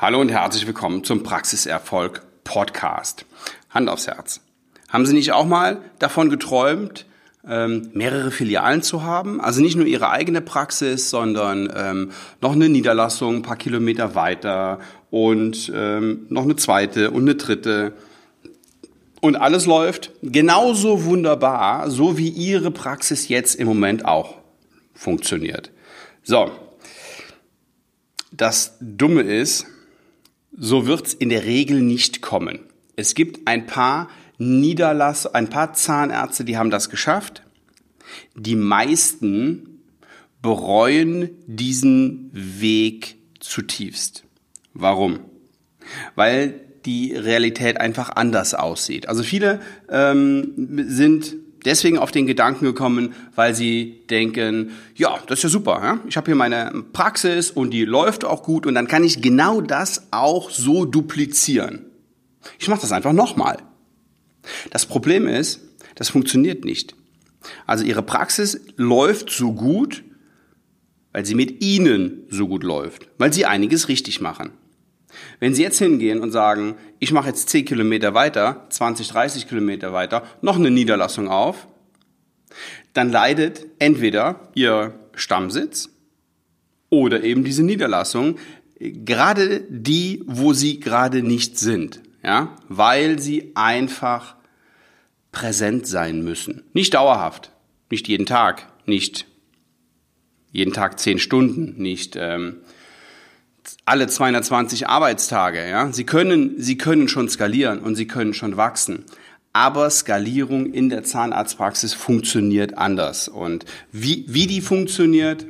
Hallo und herzlich willkommen zum Praxiserfolg Podcast. Hand aufs Herz. Haben Sie nicht auch mal davon geträumt, ähm, mehrere Filialen zu haben? Also nicht nur Ihre eigene Praxis, sondern ähm, noch eine Niederlassung ein paar Kilometer weiter und ähm, noch eine zweite und eine dritte. Und alles läuft genauso wunderbar, so wie Ihre Praxis jetzt im Moment auch funktioniert. So. Das Dumme ist, so wird's in der Regel nicht kommen. Es gibt ein paar Niederlass, ein paar Zahnärzte, die haben das geschafft. Die meisten bereuen diesen Weg zutiefst. Warum? Weil die Realität einfach anders aussieht. Also viele ähm, sind deswegen auf den Gedanken gekommen, weil sie denken, ja, das ist ja super. Ja? Ich habe hier meine Praxis und die läuft auch gut und dann kann ich genau das auch so duplizieren. Ich mache das einfach nochmal. Das Problem ist, das funktioniert nicht. Also ihre Praxis läuft so gut, weil sie mit ihnen so gut läuft, weil sie einiges richtig machen. Wenn Sie jetzt hingehen und sagen, ich mache jetzt 10 Kilometer weiter, 20, 30 Kilometer weiter, noch eine Niederlassung auf, dann leidet entweder Ihr Stammsitz oder eben diese Niederlassung, gerade die, wo Sie gerade nicht sind, ja, weil Sie einfach präsent sein müssen. Nicht dauerhaft, nicht jeden Tag, nicht jeden Tag zehn Stunden, nicht ähm, alle 220 Arbeitstage. Ja? Sie, können, Sie können schon skalieren und Sie können schon wachsen. Aber Skalierung in der Zahnarztpraxis funktioniert anders. Und wie, wie die funktioniert,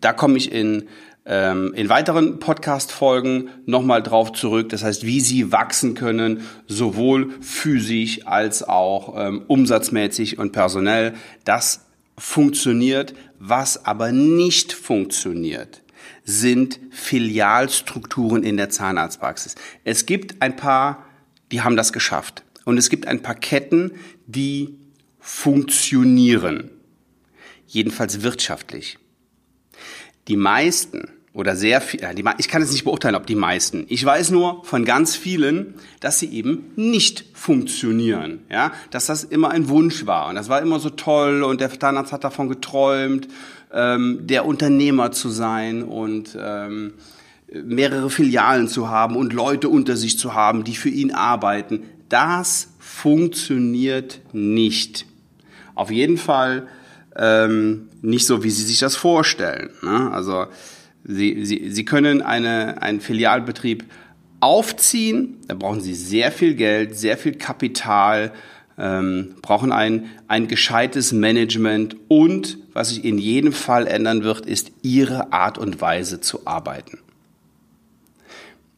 da komme ich in, ähm, in weiteren Podcast-Folgen nochmal drauf zurück. Das heißt, wie Sie wachsen können, sowohl physisch als auch ähm, umsatzmäßig und personell. Das funktioniert. Was aber nicht funktioniert, sind Filialstrukturen in der Zahnarztpraxis. Es gibt ein paar, die haben das geschafft. Und es gibt ein paar Ketten, die funktionieren. Jedenfalls wirtschaftlich. Die meisten oder sehr viel, ich kann es nicht beurteilen, ob die meisten. Ich weiß nur von ganz vielen, dass sie eben nicht funktionieren, ja, dass das immer ein Wunsch war und das war immer so toll und der Zahnarzt hat davon geträumt ähm, der Unternehmer zu sein und ähm, mehrere Filialen zu haben und Leute unter sich zu haben, die für ihn arbeiten. Das funktioniert nicht. Auf jeden Fall ähm, nicht so, wie Sie sich das vorstellen. Ne? Also Sie, Sie, Sie können eine, einen Filialbetrieb aufziehen, da brauchen Sie sehr viel Geld, sehr viel Kapital, ähm, brauchen ein, ein gescheites Management und was sich in jedem Fall ändern wird, ist ihre Art und Weise zu arbeiten.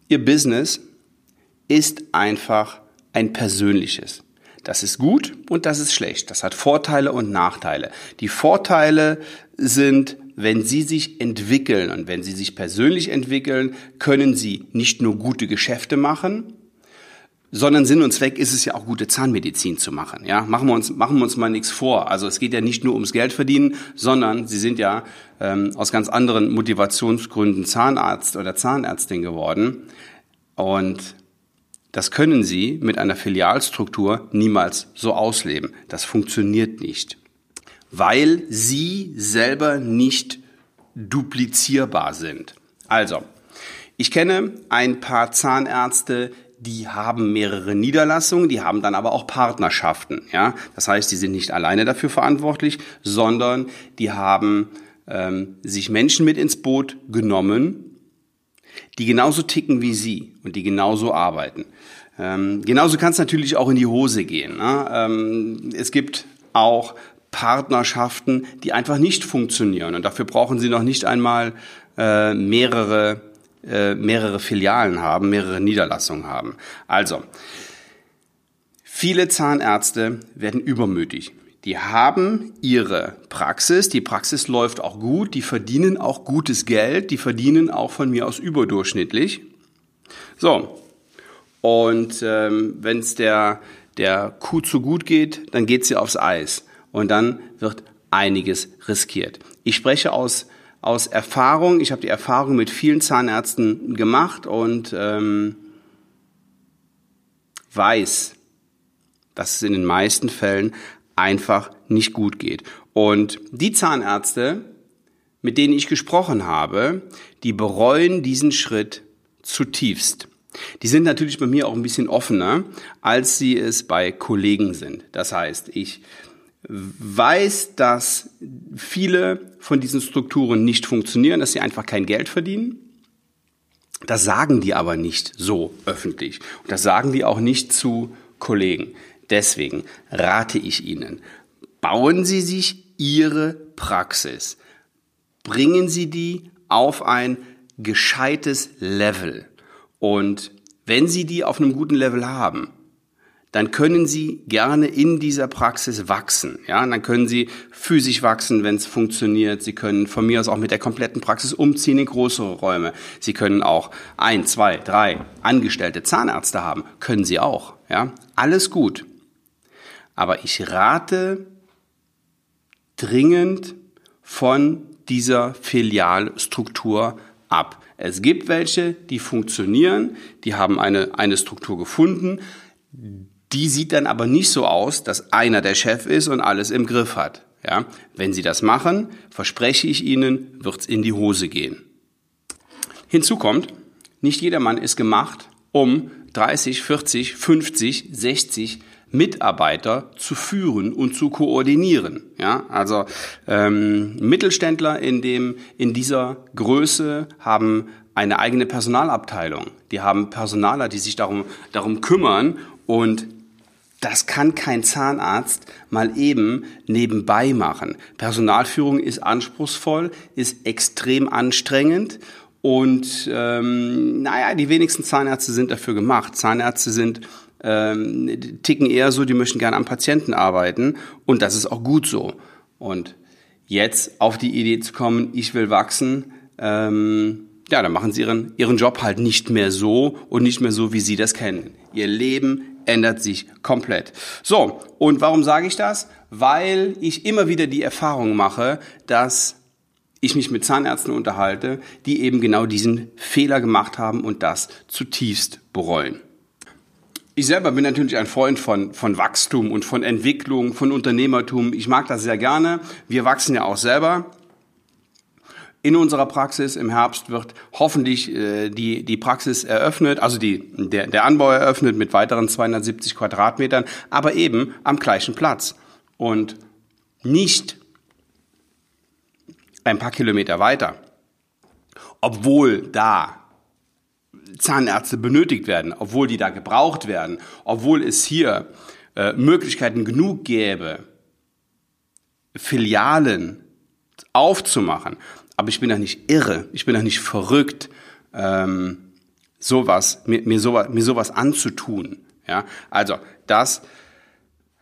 Ihr Business ist einfach ein persönliches. Das ist gut und das ist schlecht. Das hat Vorteile und Nachteile. Die Vorteile sind, wenn Sie sich entwickeln und wenn Sie sich persönlich entwickeln, können Sie nicht nur gute Geschäfte machen, sondern Sinn und Zweck ist es ja auch gute Zahnmedizin zu machen. Ja, machen wir uns machen wir uns mal nichts vor. Also es geht ja nicht nur ums Geld verdienen, sondern Sie sind ja ähm, aus ganz anderen Motivationsgründen Zahnarzt oder Zahnärztin geworden und das können Sie mit einer Filialstruktur niemals so ausleben. Das funktioniert nicht, weil Sie selber nicht duplizierbar sind. Also, ich kenne ein paar Zahnärzte, die haben mehrere Niederlassungen, die haben dann aber auch Partnerschaften. Ja? Das heißt, die sind nicht alleine dafür verantwortlich, sondern die haben ähm, sich Menschen mit ins Boot genommen, die genauso ticken wie sie und die genauso arbeiten. Ähm, genauso kann es natürlich auch in die Hose gehen. Ne? Ähm, es gibt auch Partnerschaften, die einfach nicht funktionieren und dafür brauchen sie noch nicht einmal äh, mehrere äh, mehrere Filialen haben, mehrere Niederlassungen haben. Also, viele Zahnärzte werden übermütig. Die haben ihre Praxis, die Praxis läuft auch gut, die verdienen auch gutes Geld, die verdienen auch von mir aus überdurchschnittlich. So, und ähm, wenn es der, der Kuh zu gut geht, dann geht sie aufs Eis und dann wird einiges riskiert. Ich spreche aus aus Erfahrung, ich habe die Erfahrung mit vielen Zahnärzten gemacht und ähm, weiß, dass es in den meisten Fällen einfach nicht gut geht. Und die Zahnärzte, mit denen ich gesprochen habe, die bereuen diesen Schritt zutiefst. Die sind natürlich bei mir auch ein bisschen offener, als sie es bei Kollegen sind. Das heißt, ich weiß, dass viele von diesen Strukturen nicht funktionieren, dass sie einfach kein Geld verdienen. Das sagen die aber nicht so öffentlich. Und das sagen die auch nicht zu Kollegen. Deswegen rate ich Ihnen, bauen Sie sich Ihre Praxis. Bringen Sie die auf ein gescheites Level. Und wenn Sie die auf einem guten Level haben, dann können Sie gerne in dieser Praxis wachsen. Ja, und dann können Sie physisch wachsen, wenn es funktioniert. Sie können von mir aus auch mit der kompletten Praxis umziehen in größere Räume. Sie können auch ein, zwei, drei angestellte Zahnärzte haben. Können Sie auch. Ja, alles gut. Aber ich rate dringend von dieser Filialstruktur ab. Es gibt welche, die funktionieren, die haben eine, eine Struktur gefunden. Die sieht dann aber nicht so aus, dass einer der Chef ist und alles im Griff hat. Ja, wenn Sie das machen, verspreche ich Ihnen, wird's in die Hose gehen. Hinzu kommt, nicht jedermann ist gemacht, um 30, 40, 50, 60 Mitarbeiter zu führen und zu koordinieren. Ja, also ähm, Mittelständler in dem in dieser Größe haben eine eigene Personalabteilung. Die haben Personaler, die sich darum darum kümmern und das kann kein Zahnarzt mal eben nebenbei machen. Personalführung ist anspruchsvoll, ist extrem anstrengend und ähm, naja, die wenigsten Zahnärzte sind dafür gemacht. Zahnärzte sind ähm, ticken eher so, die möchten gerne am Patienten arbeiten und das ist auch gut so. Und jetzt auf die Idee zu kommen, ich will wachsen, ähm, ja, dann machen sie ihren, ihren Job halt nicht mehr so und nicht mehr so, wie sie das kennen. Ihr Leben ändert sich komplett. So, und warum sage ich das? Weil ich immer wieder die Erfahrung mache, dass ich mich mit Zahnärzten unterhalte, die eben genau diesen Fehler gemacht haben und das zutiefst bereuen. Ich selber bin natürlich ein Freund von, von Wachstum und von Entwicklung, von Unternehmertum. Ich mag das sehr gerne. Wir wachsen ja auch selber. In unserer Praxis im Herbst wird hoffentlich äh, die, die Praxis eröffnet, also die, der, der Anbau eröffnet mit weiteren 270 Quadratmetern, aber eben am gleichen Platz und nicht ein paar Kilometer weiter. Obwohl da Zahnärzte benötigt werden, obwohl die da gebraucht werden, obwohl es hier äh, Möglichkeiten genug gäbe, Filialen aufzumachen. Aber ich bin doch nicht irre, ich bin doch nicht verrückt, ähm, sowas, mir, mir, sowas, mir sowas anzutun. Ja, also das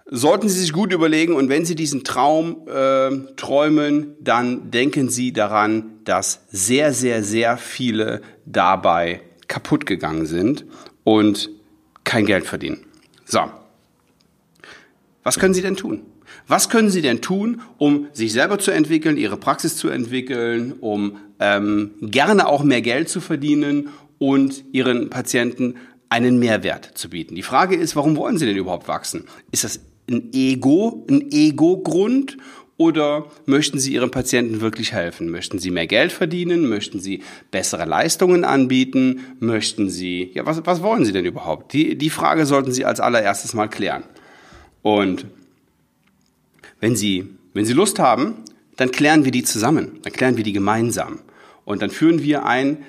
sollten Sie sich gut überlegen und wenn Sie diesen Traum äh, träumen, dann denken Sie daran, dass sehr, sehr, sehr viele dabei kaputt gegangen sind und kein Geld verdienen. So. Was können Sie denn tun? Was können Sie denn tun, um sich selber zu entwickeln, Ihre Praxis zu entwickeln, um ähm, gerne auch mehr Geld zu verdienen und Ihren Patienten einen Mehrwert zu bieten? Die Frage ist, warum wollen Sie denn überhaupt wachsen? Ist das ein Ego, ein Ego-Grund oder möchten Sie Ihren Patienten wirklich helfen? Möchten Sie mehr Geld verdienen? Möchten Sie bessere Leistungen anbieten? Möchten Sie, ja, was, was wollen Sie denn überhaupt? Die, die Frage sollten Sie als allererstes mal klären. Und wenn Sie, wenn Sie Lust haben, dann klären wir die zusammen. Dann klären wir die gemeinsam. Und dann führen wir ein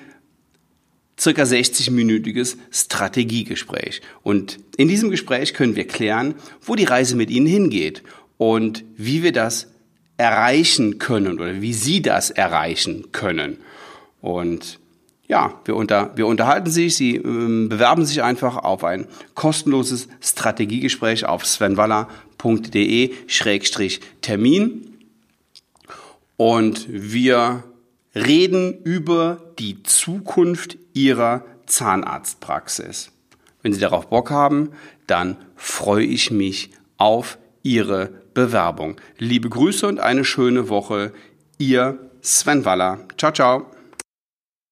circa 60-minütiges Strategiegespräch. Und in diesem Gespräch können wir klären, wo die Reise mit Ihnen hingeht und wie wir das erreichen können oder wie Sie das erreichen können. Und ja, wir, unter, wir unterhalten sich, Sie ähm, bewerben sich einfach auf ein kostenloses Strategiegespräch auf svenwaller.de-termin und wir reden über die Zukunft Ihrer Zahnarztpraxis. Wenn Sie darauf Bock haben, dann freue ich mich auf Ihre Bewerbung. Liebe Grüße und eine schöne Woche. Ihr Sven Waller. Ciao, ciao.